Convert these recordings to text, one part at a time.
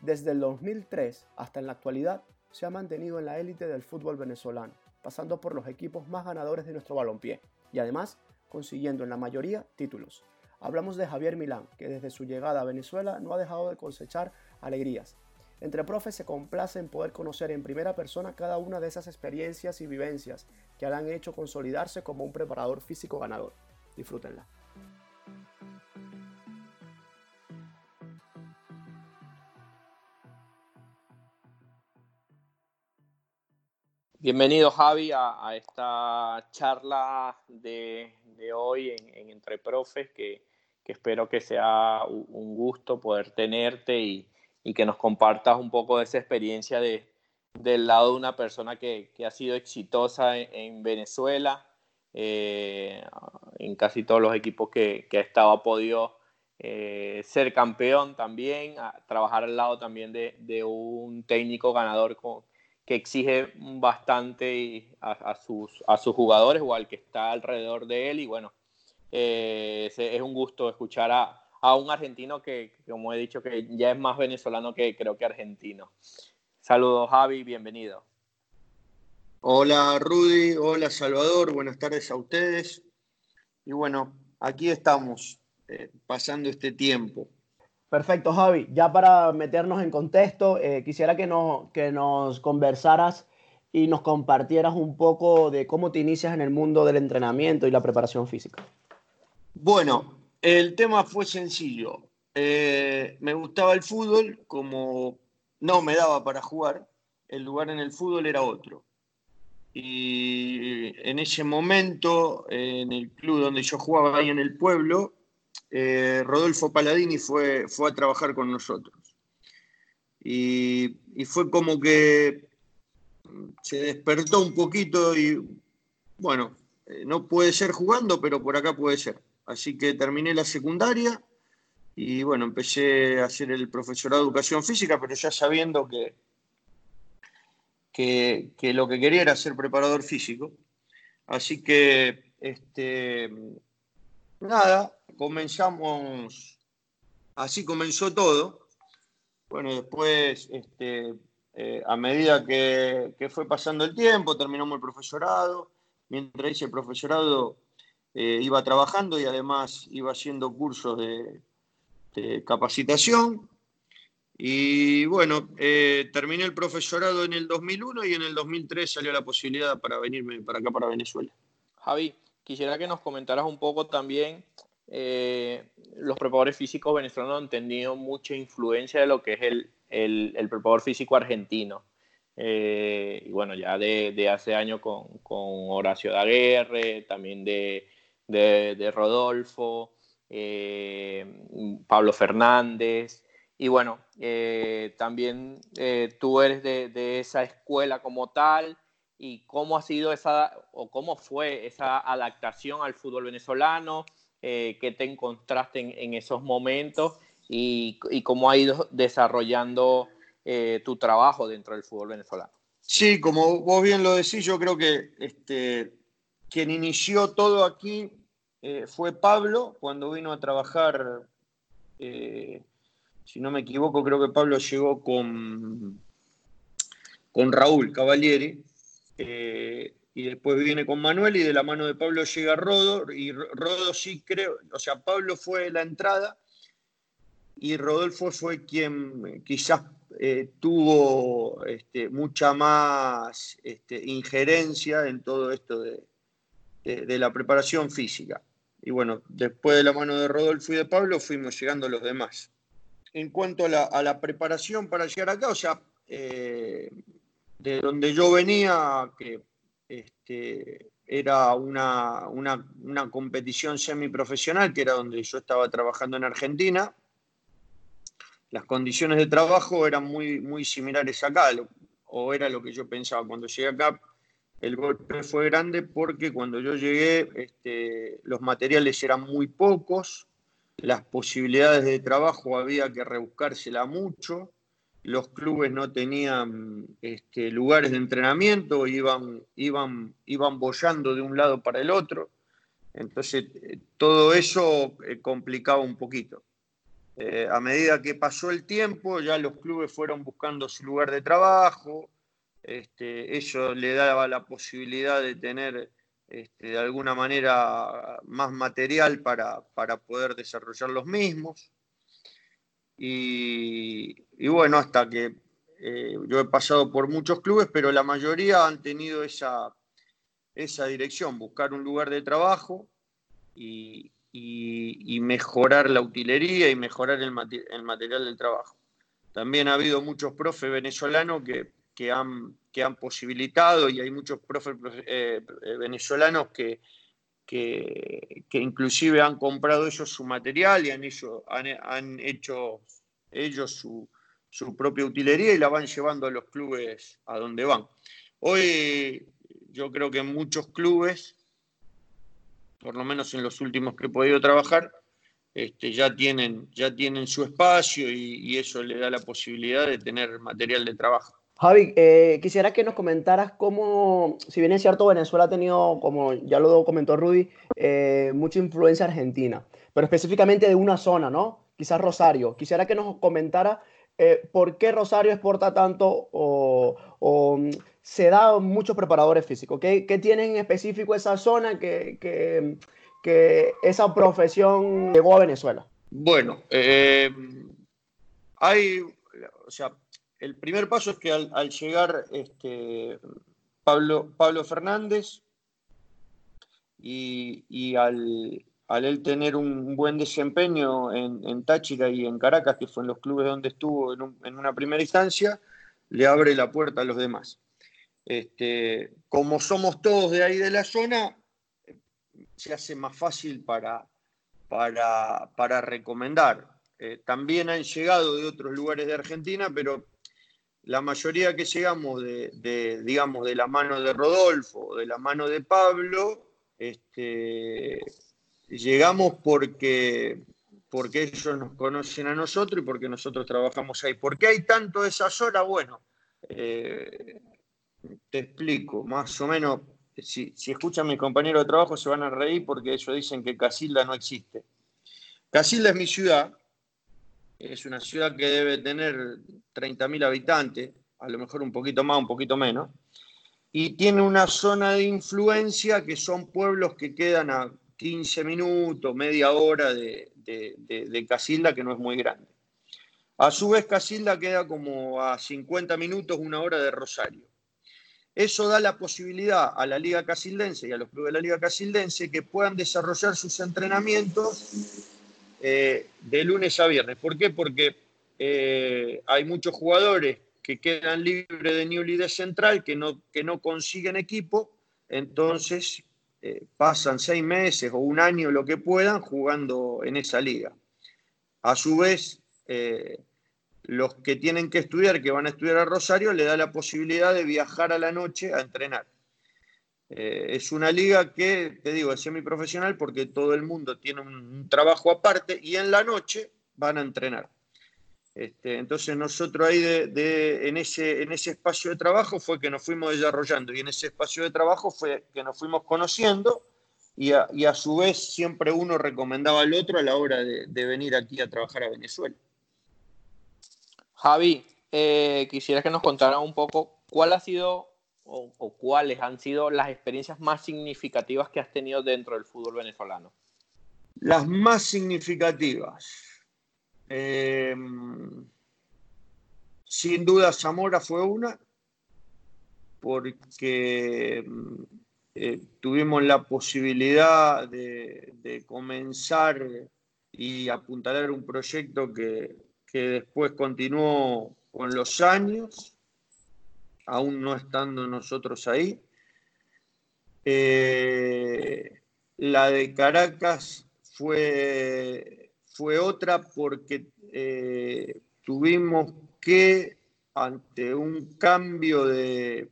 desde el 2003 hasta en la actualidad se ha mantenido en la élite del fútbol venezolano, pasando por los equipos más ganadores de nuestro balompié y además consiguiendo en la mayoría títulos. Hablamos de Javier Milán, que desde su llegada a Venezuela no ha dejado de cosechar alegrías. Entre profes se complace en poder conocer en primera persona cada una de esas experiencias y vivencias que le han hecho consolidarse como un preparador físico ganador. Disfrútenla. Bienvenido Javi a, esta charla de, hoy en, Entre Profes, que, espero que sea un gusto poder tenerte y, que nos compartas un poco de esa experiencia de, del lado de una persona que, ha sido exitosa en, Venezuela, eh, en casi todos los equipos que, ha estado, ha podido eh, ser campeón también, trabajar al lado también de, de un técnico ganador con que exige bastante a, sus, jugadores o al que está alrededor de él. Y bueno, eh, es un gusto escuchar a, a, un argentino que, como he dicho, que ya es más venezolano que creo que argentino. Saludos Javi, bienvenido. Hola Rudy, hola Salvador, buenas tardes a ustedes. Y bueno, aquí estamos, eh, pasando este tiempo. Perfecto, Javi. Ya para meternos en contexto, eh, quisiera que nos, que nos conversaras y nos compartieras un poco de cómo te inicias en el mundo del entrenamiento y la preparación física. Bueno, el tema fue sencillo. Eh, me gustaba el fútbol, como no me daba para jugar, el lugar en el fútbol era otro. Y en ese momento, en el club donde yo jugaba ahí en el pueblo, eh, Rodolfo Paladini fue, fue a trabajar con nosotros. Y, fue como que se despertó un poquito y bueno, eh, no puede ser jugando, pero por acá puede ser. Así que terminé la secundaria y bueno, empecé a hacer el profesorado de educación física, pero ya sabiendo que, que, que lo que quería era ser preparador físico. Así que, este, nada, comenzamos, así comenzó todo. Bueno, después, este, eh, a medida que, fue pasando el tiempo, terminamos el profesorado. Mientras hice el profesorado, eh, iba trabajando y además iba haciendo cursos de, capacitación. Y bueno, eh, terminé el profesorado en el 2001 y en el 2003 salió la posibilidad para venirme para acá, para Venezuela. Javi, quisiera que nos comentaras un poco también eh, los preparadores físicos venezolanos han tenido mucha influencia de lo que es el, el, preparador físico argentino. Eh, y bueno, ya de, hace años con, Horacio Daguerre, también de, de, Rodolfo, eh, Pablo Fernández. Y bueno, también tú eres de, esa escuela como tal y cómo ha sido esa o cómo fue esa adaptación al fútbol venezolano, eh, que te encontraste en, esos momentos y, cómo ha ido desarrollando eh, tu trabajo dentro del fútbol venezolano. Sí, como vos bien lo decís, yo creo que este, quien inició todo aquí eh, fue Pablo cuando vino a trabajar, si no me equivoco, creo que Pablo llegó con, con Raúl Cavalieri y después viene con Manuel y de la mano de Pablo llega Rodo y Rodo sí creo, o sea, Pablo fue la entrada y Rodolfo fue quien quizás eh, tuvo este, mucha más este, injerencia en todo esto de, la preparación física. Y bueno, después de la mano de Rodolfo y de Pablo fuimos llegando los demás. En cuanto a la, preparación para llegar acá, o sea, eh, de donde yo venía, que este, era una, una, competición semiprofesional, que era donde yo estaba trabajando en Argentina. Las condiciones de trabajo eran muy, muy similares acá, o era lo que yo pensaba. Cuando llegué acá, el golpe fue grande porque cuando yo llegué, este, los materiales eran muy pocos, las posibilidades de trabajo había que rebuscársela mucho los clubes no tenían este, lugares de entrenamiento, iban, iban, iban bollando de un lado para el otro. Entonces, eh, todo eso eh, complicaba un poquito. Eh, a medida que pasó el tiempo, ya los clubes fueron buscando su lugar de trabajo, este, eso le daba la posibilidad de tener este, de alguna manera más material para, poder desarrollar los mismos. Y, bueno, hasta que eh, yo he pasado por muchos clubes, pero la mayoría han tenido esa, esa dirección, buscar un lugar de trabajo y, mejorar la utilería y mejorar el, material del trabajo. También ha habido muchos profes venezolanos que que han, que han posibilitado y hay muchos profes eh, eh, venezolanos que, que, inclusive han comprado ellos su material y han hecho, han, hecho ellos su, su, propia utilería y la van llevando a los clubes a donde van. Hoy yo creo que muchos clubes, por lo menos en los últimos que he podido trabajar, este, ya, tienen, ya tienen su espacio y eso le da la posibilidad de tener material de trabajo. Javi, eh, quisiera que nos comentaras cómo, si bien es cierto, Venezuela ha tenido, como ya lo comentó Rudy, eh, mucha influencia argentina, pero específicamente de una zona, ¿no? Quizás Rosario. Quisiera que nos comentara eh, por qué Rosario exporta tanto o, mm, se da muchos preparadores físicos. ¿Qué, tiene en específico esa zona que, que, que esa profesión llegó a Venezuela? Bueno, hay, o sea, el primer paso es que al, llegar este, Pablo, Pablo Fernández y, al, él tener un buen desempeño en, Táchira y en Caracas, que fue en los clubes donde estuvo en, una primera instancia, le abre la puerta a los demás. Este, como somos todos de ahí de la zona, se hace más fácil para, para, recomendar. Eh, también han llegado de otros lugares de Argentina, pero la mayoría que llegamos de, digamos, de la mano de Rodolfo, de la mano de Pablo, este, llegamos porque, porque ellos nos conocen a nosotros y porque nosotros trabajamos ahí. ¿Por qué hay tanto esas horas? Bueno, eh, te explico, más o menos, si, si escuchan mis compañeros de trabajo se van a reír porque ellos dicen que Casilda no existe. Casilda es mi ciudad, es una ciudad que debe tener 30.000 habitantes, a lo mejor un poquito más, un poquito menos, y tiene una zona de influencia que son pueblos que quedan a 15 minutos, media hora de, Casilda, que no es muy grande. A su vez, Casilda queda como a 50 minutos, una hora de Rosario. Eso da la posibilidad a la Liga Casildense y a los clubes de la Liga Casildense que puedan desarrollar sus entrenamientos eh, de lunes a viernes. ¿Por qué? Porque eh, hay muchos jugadores que quedan libres de New Leader Central que no, que no consiguen equipo, entonces eh, pasan seis meses o un año, lo que puedan, jugando en esa liga. A su vez, los que tienen que estudiar, que van a estudiar a Rosario, le da la posibilidad de viajar a la noche a entrenar. Eh, es una liga que, te digo, es semiprofesional porque todo el mundo tiene un, trabajo aparte y en la noche van a entrenar. Este, entonces nosotros ahí de, en, ese, en ese espacio de trabajo fue que nos fuimos desarrollando y en ese espacio de trabajo fue que nos fuimos conociendo y a, su vez siempre uno recomendaba al otro a la hora de, venir aquí a trabajar a Venezuela. Javi, eh, quisiera que nos contara un poco cuál ha sido o, cuáles han sido las experiencias más significativas que has tenido dentro del fútbol venezolano? Las más significativas. Em, sin duda Zamora fue una, porque eh, tuvimos la posibilidad de, comenzar y apuntalar un proyecto que, que después continuó con los años aún no estando nosotros ahí. Eh, la de Caracas fue, fue otra porque eh, tuvimos que, ante un cambio de,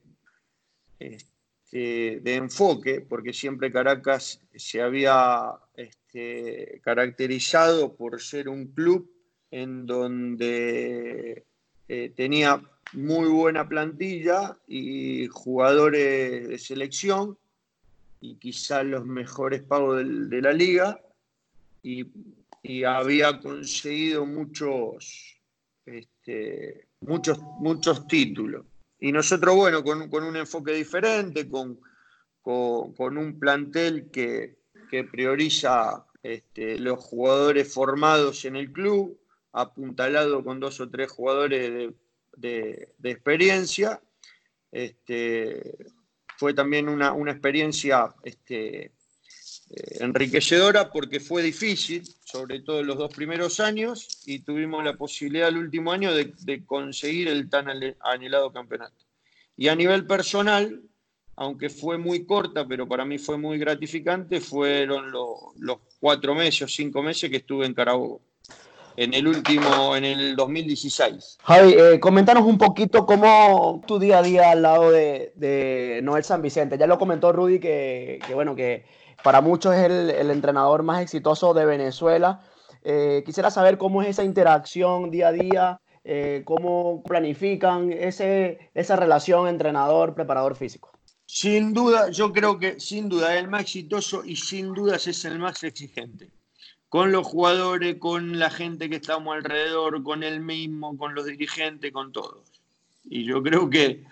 este, de enfoque, porque siempre Caracas se había este, caracterizado por ser un club en donde eh, tenía muy buena plantilla y jugadores de selección y quizás los mejores pagos de, la liga. Y había conseguido muchos, este, muchos, muchos títulos. Y nosotros, bueno, con, un enfoque diferente, con, con, un plantel que, prioriza este, los jugadores formados en el club, apuntalado con dos o tres jugadores de, experiencia. Este, fue también una, experiencia este, eh, enriquecedora porque fue difícil, sobre todo en los dos primeros años, y tuvimos la posibilidad el último año de, conseguir el tan anhelado campeonato. Y a nivel personal, aunque fue muy corta, pero para mí fue muy gratificante, fueron los cuatro meses o cinco meses que estuve en Carabobo en el último, en el 2016. Javi, eh, coméntanos un poquito cómo tu día a día al lado de, Noel San Vicente. Ya lo comentó Rudy que, bueno, que para muchos es el, entrenador más exitoso de Venezuela. Eh, quisiera saber cómo es esa interacción día a día, eh, cómo planifican ese, esa relación entrenador-preparador físico. Sin duda, yo creo que sin duda es el más exitoso y sin dudas es el más exigente con los jugadores, con la gente que estamos alrededor, con él mismo, con los dirigentes, con todos. Y yo creo que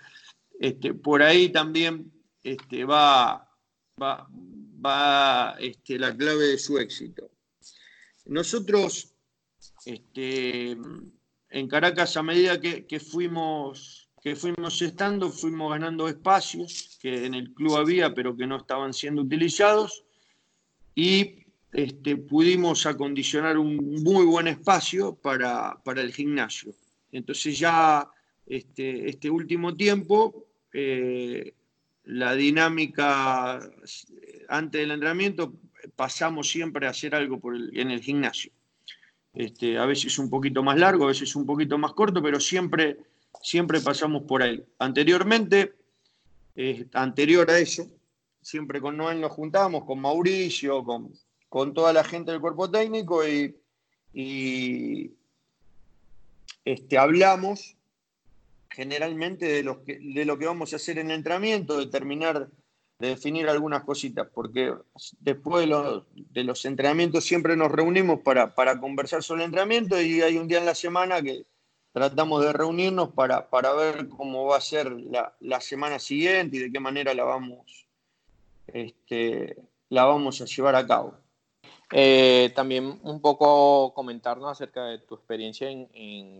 este, por ahí también este, va, va, este, la clave de su éxito. Nosotros este, en Caracas, a medida que, que, fuimos, que fuimos estando, fuimos ganando espacios que en el club había, pero que no estaban siendo utilizados. Y este, pudimos acondicionar un muy buen espacio para, el gimnasio. Entonces ya este, este último tiempo, eh, la dinámica antes del entrenamiento, pasamos siempre a hacer algo en el gimnasio. Este, a veces un poquito más largo, a veces un poquito más corto, pero siempre, siempre pasamos por ahí. Anteriormente, eh, anterior a eso, siempre con Noel nos juntábamos, con Mauricio, con, con toda la gente del cuerpo técnico y, este, hablamos generalmente de lo, que, de lo que vamos a hacer en el entrenamiento, de terminar de definir algunas cositas, porque después de los, entrenamientos siempre nos reunimos para, conversar sobre el entrenamiento y hay un día en la semana que tratamos de reunirnos para, para ver cómo va a ser la, semana siguiente y de qué manera la vamos, este, la vamos a llevar a cabo. Eh, también un poco comentarnos acerca de tu experiencia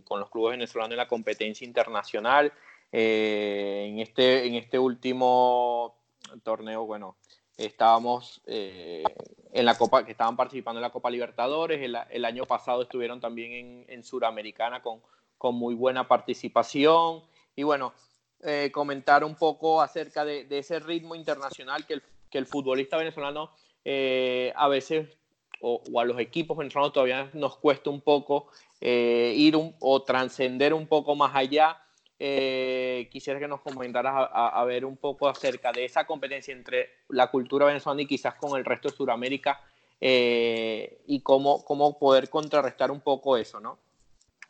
con los clubes venezolanos en la competencia internacional. Eh, en, este, en este último torneo, bueno, estábamos eh, en la Copa, que estaban participando en la Copa Libertadores. El, año pasado estuvieron también en, en Suramericana con, con muy buena participación. Y bueno, comentar un poco acerca de, ese ritmo internacional que el, que el futbolista venezolano a veces o, a los equipos venezolanos todavía nos cuesta un poco eh, ir o trascender un poco más allá. Eh, quisiera que nos comentaras a, ver un poco acerca de esa competencia entre la cultura venezolana y quizás con el resto de Sudamérica eh, y cómo, cómo poder contrarrestar un poco eso, ¿no?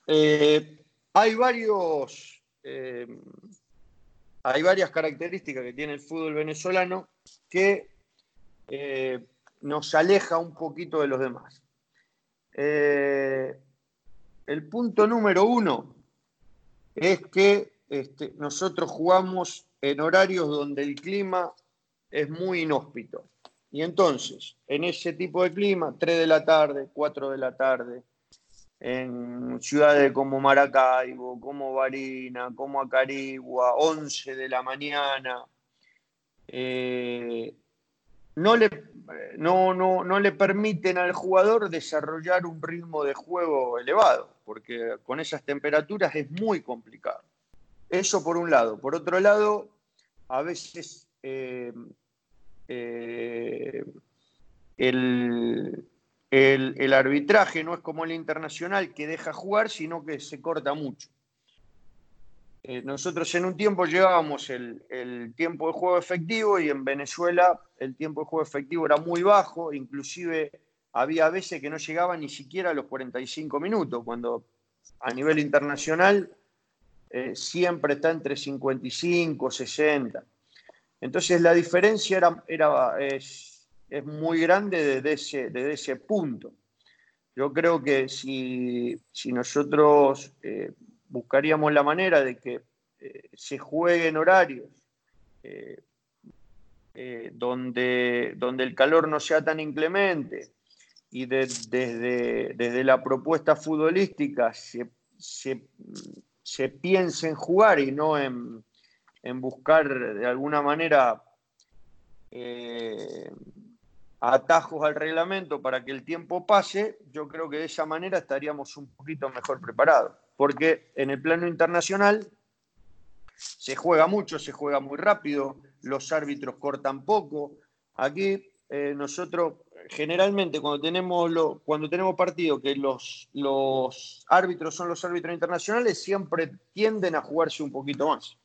hay varios, hay varias características que tiene el fútbol venezolano que nos aleja un poquito de los demás. Eh, el punto número uno es que este, nosotros jugamos en horarios donde el clima es muy inhóspito. Y entonces, en ese tipo de clima, 3 de la tarde, 4 de la tarde, en ciudades como Maracaibo, como Barina, como Acarigua, 11 de la mañana, eh, no le, no, no, le permiten al jugador desarrollar un ritmo de juego elevado, porque con esas temperaturas es muy complicado. Eso por un lado. Por otro lado, a veces eh, eh, el, el arbitraje no es como el internacional que deja jugar, sino que se corta mucho. Eh, nosotros en un tiempo llevábamos el, tiempo de juego efectivo y en Venezuela el tiempo de juego efectivo era muy bajo, inclusive había veces que no llegaba ni siquiera a los 45 minutos, cuando a nivel internacional eh, siempre está entre 55, 60. Entonces la diferencia era, es, muy grande desde ese, desde ese punto. Yo creo que si, nosotros eh, buscaríamos la manera de que eh, se juegue en horarios eh, donde, donde el calor no sea tan inclemente y desde, desde la propuesta futbolística se, se, piense en jugar y no en, en buscar de alguna manera atajos al reglamento para que el tiempo pase, yo creo que de esa manera estaríamos un poquito mejor preparados. Porque en el plano internacional se juega mucho, se juega muy rápido, los árbitros cortan poco. Aquí eh, nosotros generalmente cuando tenemos, lo, cuando tenemos partido que los, los árbitros son los árbitros internacionales, siempre tienden a jugarse un poquito más.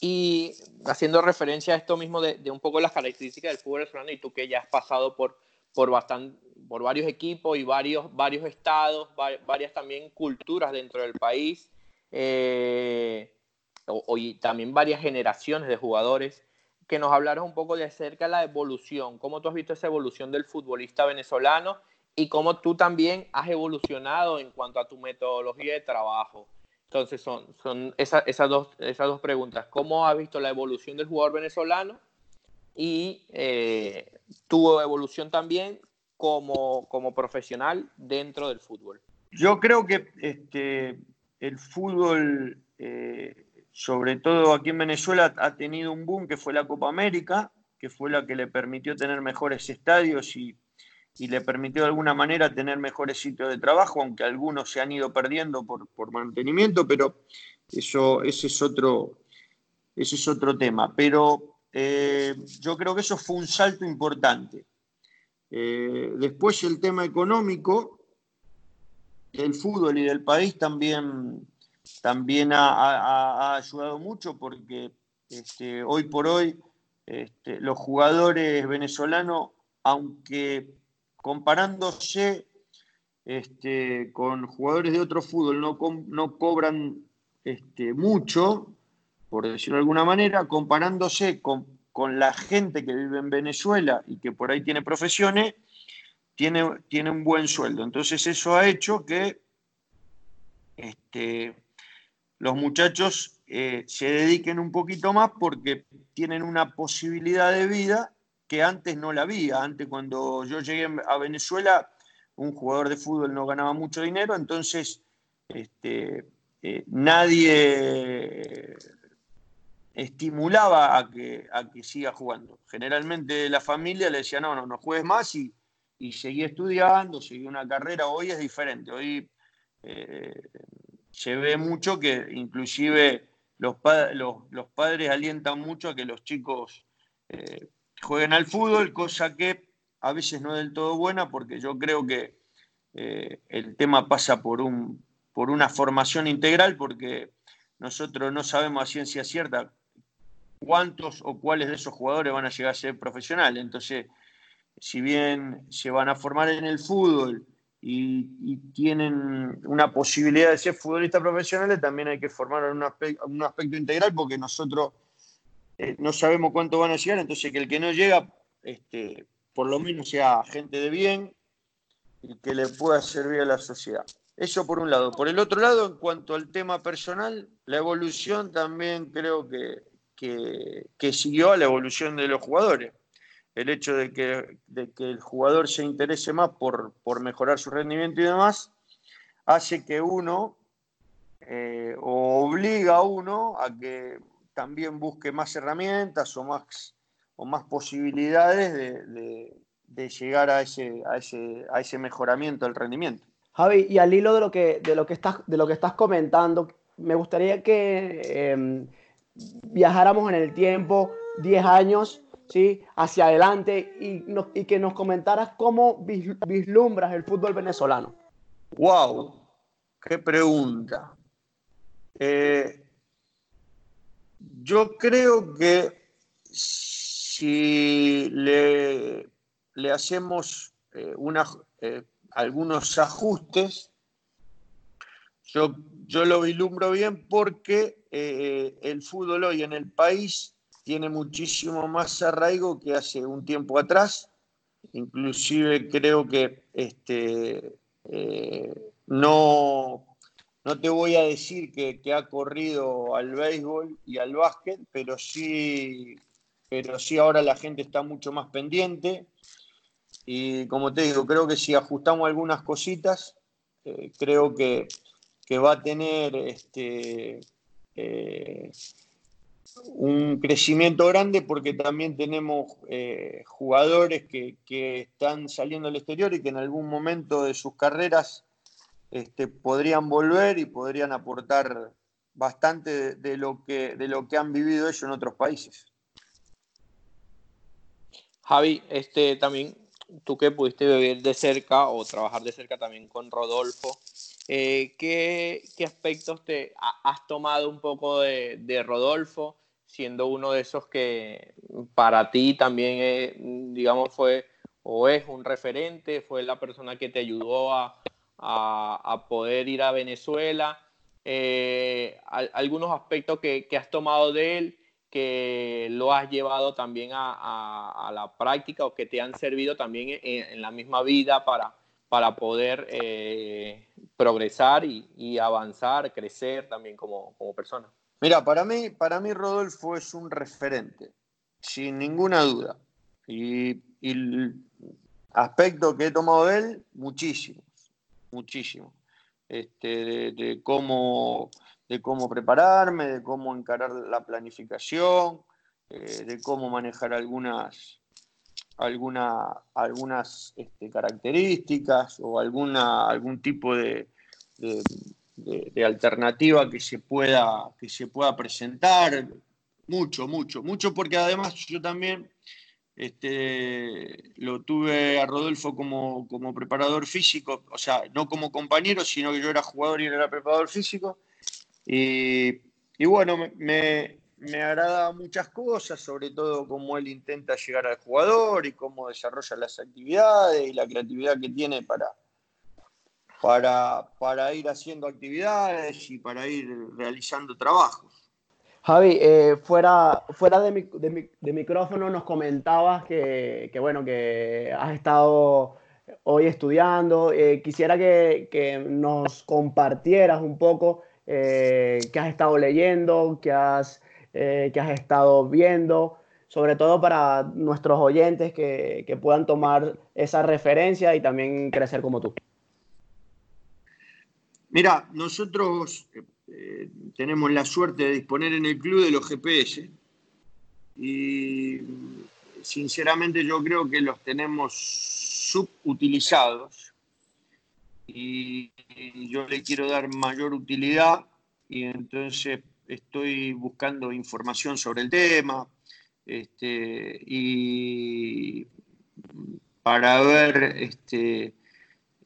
Y haciendo referencia a esto mismo de, un poco las características del fútbol venezolano, y tú que ya has pasado por, por, bastante, por varios equipos y varios, varios estados, varias también culturas dentro del país, eh, y también varias generaciones de jugadores, que nos hablaron un poco de acerca de la evolución, cómo tú has visto esa evolución del futbolista venezolano y cómo tú también has evolucionado en cuanto a tu metodología de trabajo. Entonces son, son esas, dos, esas dos preguntas. ¿Cómo has visto la evolución del jugador venezolano? Y eh, tu evolución también como, como, profesional dentro del fútbol. Yo creo que este, el fútbol, eh, sobre todo aquí en Venezuela, ha tenido un boom que fue la Copa América, que fue la que le permitió tener mejores estadios y y le permitió de alguna manera tener mejores sitios de trabajo, aunque algunos se han ido perdiendo por, mantenimiento, pero eso, ese, es otro, ese es otro tema. Pero eh, yo creo que eso fue un salto importante. Eh, después el tema económico del fútbol y del país también, también ha, ayudado mucho porque este, hoy por hoy este, los jugadores venezolanos, aunque comparándose este, con jugadores de otro fútbol, no, no cobran mucho, por decirlo de alguna manera, comparándose con, la gente que vive en Venezuela y que por ahí tiene profesiones, tiene, tiene un buen sueldo. Entonces eso ha hecho que este, los muchachos eh, se dediquen un poquito más porque tienen una posibilidad de vida que antes no la había. Antes cuando yo llegué a Venezuela, un jugador de fútbol no ganaba mucho dinero, entonces este, eh, nadie estimulaba a que, a que siga jugando. Generalmente la familia le decía, no, no, no juegues más y, y seguí estudiando, seguí una carrera. Hoy es diferente, hoy eh, se ve mucho que inclusive los, padres alientan mucho a que los chicos eh, jueguen al fútbol, cosa que a veces no es del todo buena porque yo creo que eh, el tema pasa por, por una formación integral porque nosotros no sabemos a ciencia cierta cuántos o cuáles de esos jugadores van a llegar a ser profesionales. Entonces, si bien se van a formar en el fútbol y, tienen una posibilidad de ser futbolistas profesionales, también hay que formar en un aspecto integral porque nosotros eh, no sabemos cuánto van a llegar, entonces que el que no llega, este, por lo menos sea gente de bien y que le pueda servir a la sociedad. Eso por un lado. Por el otro lado, en cuanto al tema personal, la evolución también creo que, que, siguió a la evolución de los jugadores. El hecho de que, de que el jugador se interese más por, por, mejorar su rendimiento y demás, hace que uno, eh, o obliga a uno a que también busque más herramientas o más, o más posibilidades de, llegar a ese, a, ese, a ese mejoramiento del rendimiento. Javi, y al hilo de lo que, de lo que, estás, de lo que estás comentando, me gustaría que em, viajáramos en el tiempo 10 años ¿sí? hacia adelante y, que nos comentaras cómo vislumbras el fútbol venezolano. ¡Wow! ¡Qué pregunta! Eh, yo creo que si le, hacemos eh, eh, algunos ajustes, yo, yo, lo vislumbro bien porque el fútbol hoy en el país tiene muchísimo más arraigo que hace un tiempo atrás. Inclusive creo que este, no, no te voy a decir que, ha corrido al béisbol y al básquet, pero sí, pero sí ahora la gente está mucho más pendiente. Y como te digo, creo que si ajustamos algunas cositas, eh, creo que, va a tener este, eh, un crecimiento grande porque también tenemos eh, jugadores que, que, están saliendo al exterior y que en algún momento de sus carreras este, podrían volver y podrían aportar bastante de, lo que, de lo que han vivido ellos en otros países. Javi, este, también tú que pudiste vivir de cerca o trabajar de cerca también con Rodolfo, eh, ¿qué, aspectos te has tomado un poco de, Rodolfo, siendo uno de esos que para ti también, digamos, fue o es un referente, fue la persona que te ayudó a, a, poder ir a Venezuela, eh, algunos aspectos que, has tomado de él que lo has llevado también a, la práctica o que te han servido también en, la misma vida para, para poder eh, progresar y, avanzar, crecer también como, persona. Mira, para mí, para mí Rodolfo es un referente, sin ninguna duda. Y, el aspecto que he tomado de él, muchísimo muchísimo. Este, de, cómo, de cómo prepararme, de cómo encarar la planificación, eh, de cómo manejar algunas, alguna, algunas este, características o alguna, algún tipo de, alternativa que se, pueda, que se pueda presentar. Mucho, mucho, mucho, porque además yo también este, lo tuve a Rodolfo como, preparador físico, o sea, no como compañero, sino que yo era jugador y él era preparador físico. Y, bueno, me, me, agrada muchas cosas, sobre todo cómo él intenta llegar al jugador y cómo desarrolla las actividades y la creatividad que tiene para, para, para ir haciendo actividades y para ir realizando trabajos. Javi, eh, fuera, fuera de, micrófono nos comentabas que, bueno, que has estado hoy estudiando. Eh, quisiera que, nos compartieras un poco eh, qué has estado leyendo, qué has, has estado viendo, sobre todo para nuestros oyentes que, que puedan tomar esa referencia y también crecer como tú. Mira, nosotros eh, tenemos la suerte de disponer en el club de los GPS y sinceramente yo creo que los tenemos subutilizados y yo le quiero dar mayor utilidad y entonces estoy buscando información sobre el tema este, y para ver este,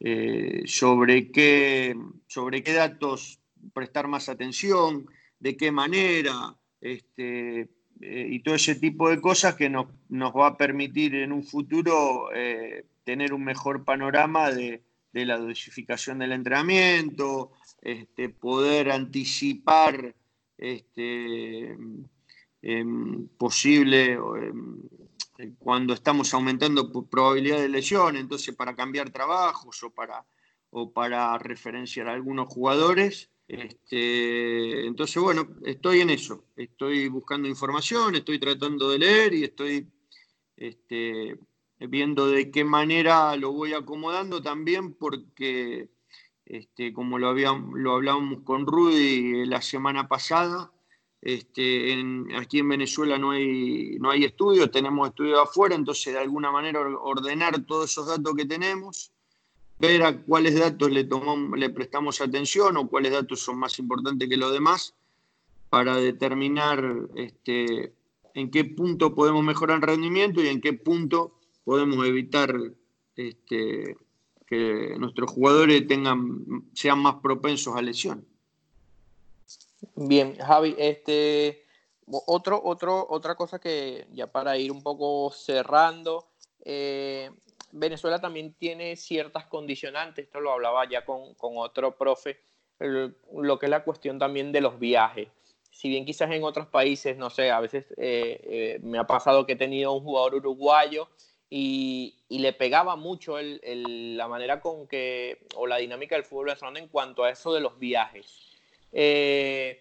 eh, sobre, qué, sobre qué datos prestar más atención, de qué manera, este, eh, y todo ese tipo de cosas que nos, va a permitir en un futuro eh, tener un mejor panorama de, la dosificación del entrenamiento, este, poder anticipar este, em, posible em, cuando estamos aumentando probabilidad de lesión, entonces para cambiar trabajos o para, o para referenciar a algunos jugadores. Este, entonces, bueno, estoy en eso, estoy buscando información, estoy tratando de leer y estoy este, viendo de qué manera lo voy acomodando también porque, este, como lo, lo hablábamos con Rudy la semana pasada, este, aquí en Venezuela no hay, no hay estudios, tenemos estudios afuera, entonces de alguna manera ordenar todos esos datos que tenemos ver a cuáles datos le, tomamos, le prestamos atención o cuáles datos son más importantes que los demás para determinar este, en qué punto podemos mejorar el rendimiento y en qué punto podemos evitar nuestros jugadores tengan, sean más propensos a lesión. Bien, Javi, este, otro, otro, otra cosa que ya para ir un poco cerrando, eh, Venezuela también tiene ciertas condicionantes, esto lo hablaba ya con, otro profe, lo que es la cuestión también de los viajes. Si bien quizás en otros países, no sé, a veces eh, eh, me ha pasado que he tenido un jugador uruguayo y, le pegaba mucho la manera con que, o la dinámica del fútbol venezolano en cuanto a eso de los viajes. Eh,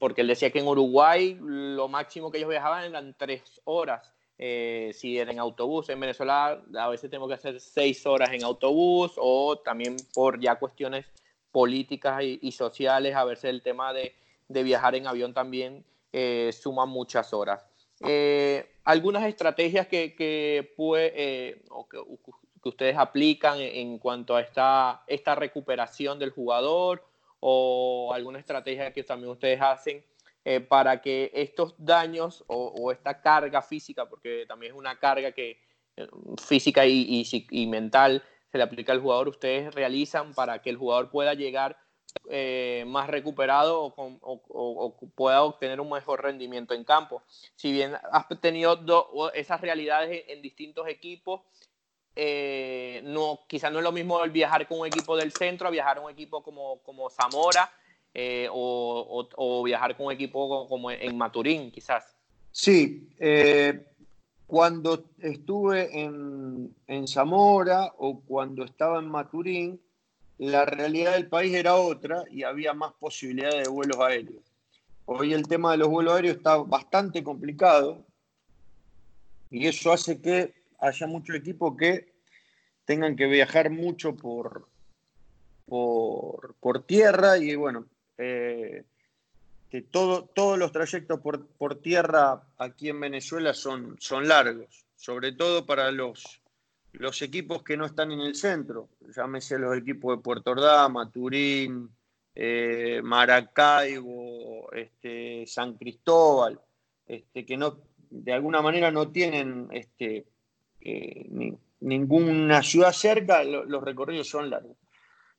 porque él decía que en Uruguay lo máximo que ellos viajaban eran tres horas. Eh, si era en autobús, en Venezuela a veces tengo que hacer seis horas en autobús o también por ya cuestiones políticas y, sociales, a veces el tema de, viajar en avión también eh, suma muchas horas. Eh, algunas estrategias que, que, eh, que, ustedes aplican en, cuanto a esta, esta recuperación del jugador o alguna estrategia que también ustedes hacen eh, para que estos daños o, esta carga física, porque también es una carga que física y, y mental se le aplica al jugador, ustedes realizan para que el jugador pueda llegar eh, más recuperado o, pueda obtener un mejor rendimiento en campo. Si bien has tenido esas realidades en, distintos equipos, eh, no, quizás no es lo mismo el viajar con un equipo del centro a viajar a un equipo como, como Zamora eh, o, viajar con un equipo como en Maturín, quizás. Sí, cuando estuve en, en Zamora o cuando estaba en Maturín, la realidad del país era otra y había más posibilidades de vuelos aéreos. Hoy el tema de los vuelos aéreos está bastante complicado y eso hace que haya muchos equipos que tengan que viajar mucho por, por, tierra y bueno, eh, todo, todos los trayectos por, por, tierra aquí en Venezuela son, son largos, sobre todo para los los equipos que no están en el centro, llámese los equipos de Puerto Ordaz, Turín, eh, Maracaibo, este, San Cristóbal, este, que de alguna manera no tienen este, eh, ninguna ciudad cerca, los recorridos son largos.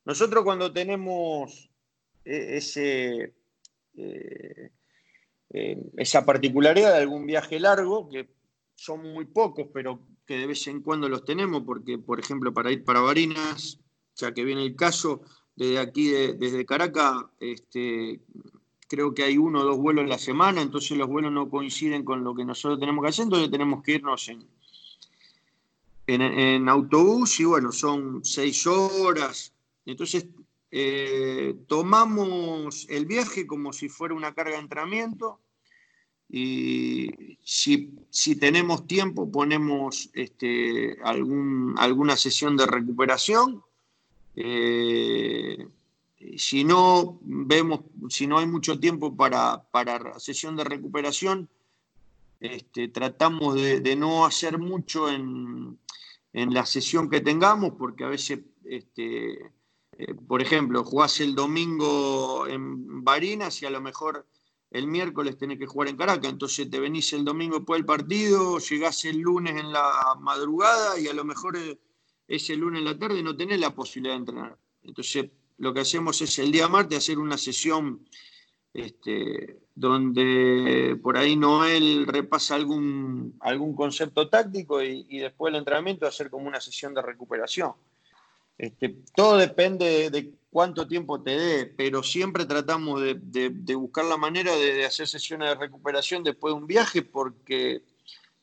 Nosotros cuando tenemos eh, ese, esa particularidad de algún viaje largo, que son muy pocos, pero que de vez en cuando los tenemos, porque, por ejemplo, para ir para Barinas, ya que viene el caso, desde aquí, desde Caracas, este, creo que hay uno o dos vuelos en la semana, entonces los vuelos no coinciden con lo que nosotros tenemos que hacer, entonces tenemos que irnos en, en, autobús y bueno, son seis horas. Entonces eh, tomamos el viaje como si fuera una carga de entrenamiento y si, tenemos tiempo ponemos este, algún, alguna sesión de recuperación. Eh, si no vemos, si no hay mucho tiempo para, para sesión de recuperación, este, tratamos de, no hacer mucho en, la sesión que tengamos, porque a veces, este, eh, por ejemplo, jugás el domingo en Barinas y a lo mejor el miércoles tenés que jugar en Caracas, entonces te venís el domingo después del partido, llegás el lunes en la madrugada y a lo mejor eh, ese lunes en la tarde no tenés la posibilidad de entrenar. Entonces lo que hacemos es el día martes hacer una sesión este, donde por ahí Noel repasa algún, algún concepto táctico y, y después del entrenamiento hacer como una sesión de recuperación. Este, todo depende de, cuánto tiempo te dé, pero siempre tratamos de, buscar la manera de, hacer sesiones de recuperación después de un viaje porque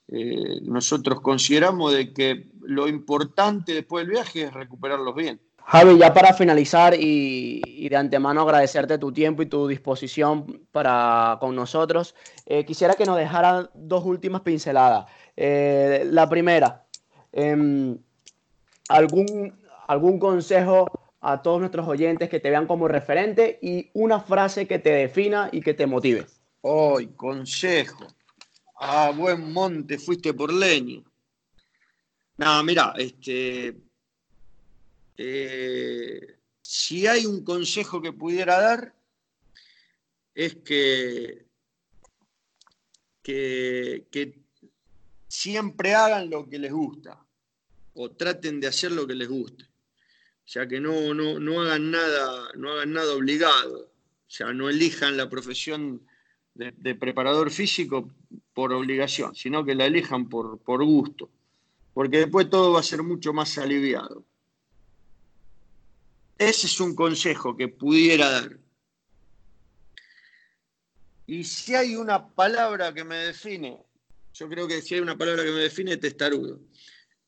eh, nosotros consideramos de que lo importante después del viaje es recuperarlos bien. Javi, ya para finalizar y, de antemano agradecerte tu tiempo y tu disposición para con nosotros, eh, quisiera que nos dejaran dos últimas pinceladas. Eh, la primera, em, algún algún consejo a todos nuestros oyentes que te vean como referente y una frase que te defina y que te motive. Hoy, consejo. A buen monte fuiste por leña. No, mira, este, eh, si hay un consejo que pudiera dar, es que, que, que siempre hagan lo que les gusta o traten de hacer lo que les guste sea que no, no, hagan nada, no hagan nada obligado, o sea, no elijan la profesión de, preparador físico por obligación, sino que la elijan por, por gusto, porque después todo va a ser mucho más aliviado. Ese es un consejo que pudiera dar. Y si hay una palabra que me define, yo creo que si hay una palabra que me define, testarudo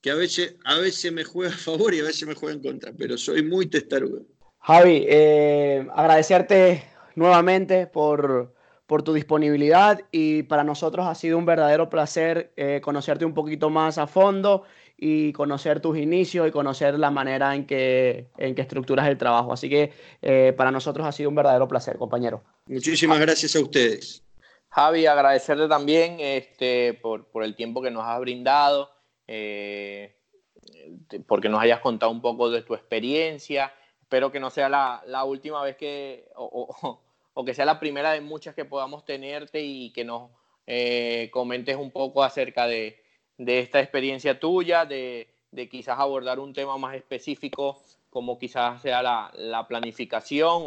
que a veces, a veces me juega a favor y a veces me juega en contra, pero soy muy testarudo. Javi, eh, agradecerte nuevamente por, tu disponibilidad y para nosotros ha sido un verdadero placer eh, conocerte un poquito más a fondo y conocer tus inicios y conocer la manera en que, en que estructuras el trabajo. Así que eh, para nosotros ha sido un verdadero placer, compañero. Muchísimas gracias a ustedes. Javi, agradecerte también este, por, el tiempo que nos has brindado, eh, porque nos hayas contado un poco de tu experiencia. Espero que no sea la, última vez que, o, que sea la primera de muchas que podamos tenerte y que nos eh, comentes un poco acerca de, de esta experiencia tuya, de, quizás abordar un tema más específico como quizás sea la, planificación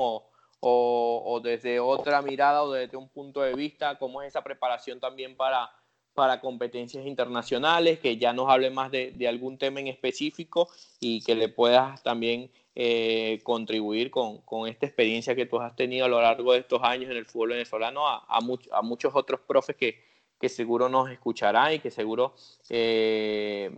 o, desde otra mirada o desde un punto de vista, cómo es esa preparación también para, para competencias internacionales, que ya nos hable más de, algún tema en específico y que le puedas también eh, contribuir con, esta experiencia que tú has tenido a lo largo de estos años en el fútbol venezolano a, a muchos otros profes que, que seguro nos escucharán y que seguro eh,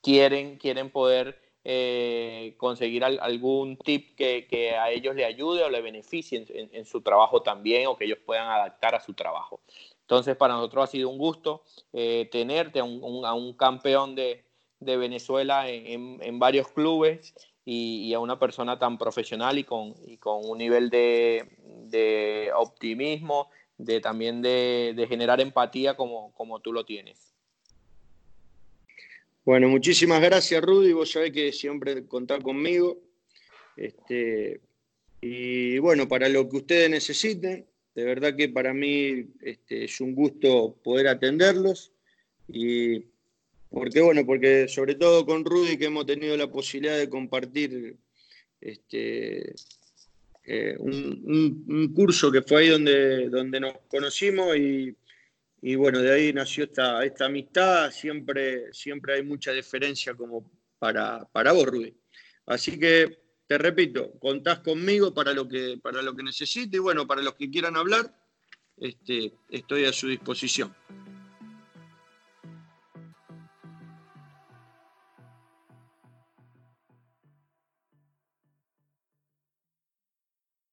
quieren, quieren poder eh, conseguir algún tip que, a ellos le ayude o le beneficie en, su trabajo también o que ellos puedan adaptar a su trabajo. Entonces, para nosotros ha sido un gusto eh, tenerte a un, campeón de, Venezuela en, varios clubes y, a una persona tan profesional y con, un nivel de, optimismo de también de, generar empatía como, como tú lo tienes. Bueno, muchísimas gracias Rudy, vos sabés que siempre contás conmigo. Este, y bueno, para lo que ustedes necesiten, de verdad que para mí este, es un gusto poder atenderlos. Y porque bueno, porque sobre todo con Rudy que hemos tenido la posibilidad de compartir este, eh, un, curso que fue ahí donde, donde nos conocimos y, bueno, de ahí nació esta, amistad, siempre, siempre hay mucha diferencia como para, para vos, Rudy. Así que te repito, contás conmigo para lo que, para lo que necesite y bueno, para los que quieran hablar, este, estoy a su disposición.